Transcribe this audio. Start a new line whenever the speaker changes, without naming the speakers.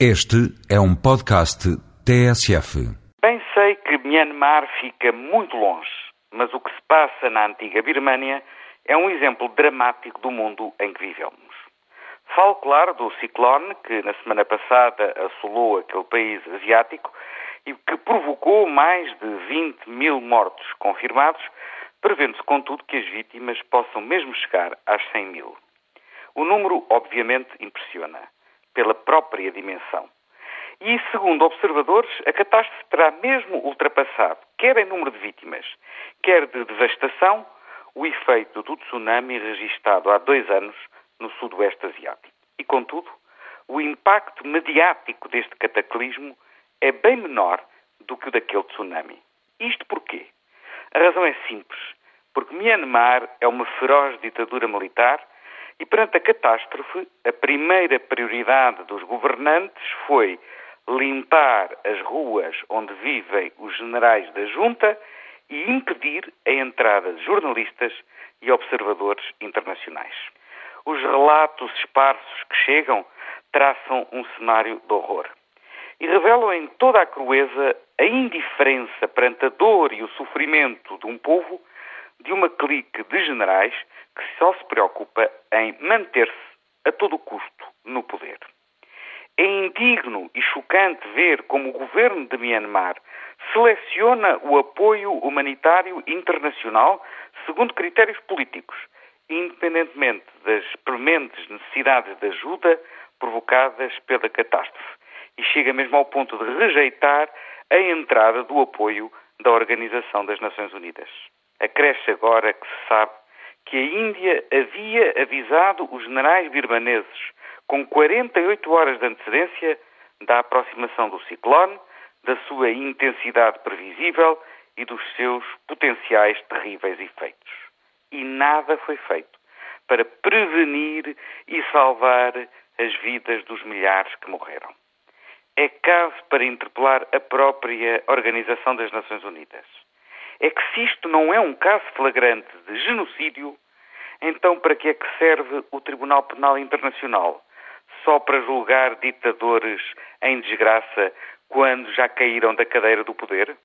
Este é um podcast TSF.
Bem sei que Myanmar fica muito longe, mas o que se passa na antiga Birmânia é um exemplo dramático do mundo em que vivemos. Falo, claro, do ciclone que na semana passada assolou aquele país asiático e que provocou mais de 20 mil mortos confirmados, prevendo-se, contudo, que as vítimas possam mesmo chegar às 100 mil. O número, obviamente, impressiona pela própria dimensão. E, segundo observadores, a catástrofe terá mesmo ultrapassado, quer em número de vítimas, quer de devastação, o efeito do tsunami registado há dois anos no sudoeste asiático. E, contudo, o impacto mediático deste cataclismo é bem menor do que o daquele tsunami. Isto porquê? A razão é simples. Porque Myanmar é uma feroz ditadura militar e perante a catástrofe, a primeira prioridade dos governantes foi limpar as ruas onde vivem os generais da junta e impedir a entrada de jornalistas e observadores internacionais. Os relatos esparsos que chegam traçam um cenário de horror e revelam em toda a crueza a indiferença perante a dor e o sofrimento de um povo de uma clique de generais que só se preocupa em manter-se a todo custo no poder. É indigno e chocante ver como o governo de Myanmar seleciona o apoio humanitário internacional segundo critérios políticos, independentemente das prementes necessidades de ajuda provocadas pela catástrofe, e chega mesmo ao ponto de rejeitar a entrada do apoio da Organização das Nações Unidas. Acresce agora que se sabe que a Índia havia avisado os generais birmaneses com 48 horas de antecedência da aproximação do ciclone, da sua intensidade previsível e dos seus potenciais terríveis efeitos. E nada foi feito para prevenir e salvar as vidas dos milhares que morreram. É caso para interpelar a própria Organização das Nações Unidas é que se isto não é um caso flagrante de genocídio, então para que é que serve o Tribunal Penal Internacional? Só para julgar ditadores em desgraça quando já caíram da cadeira do poder?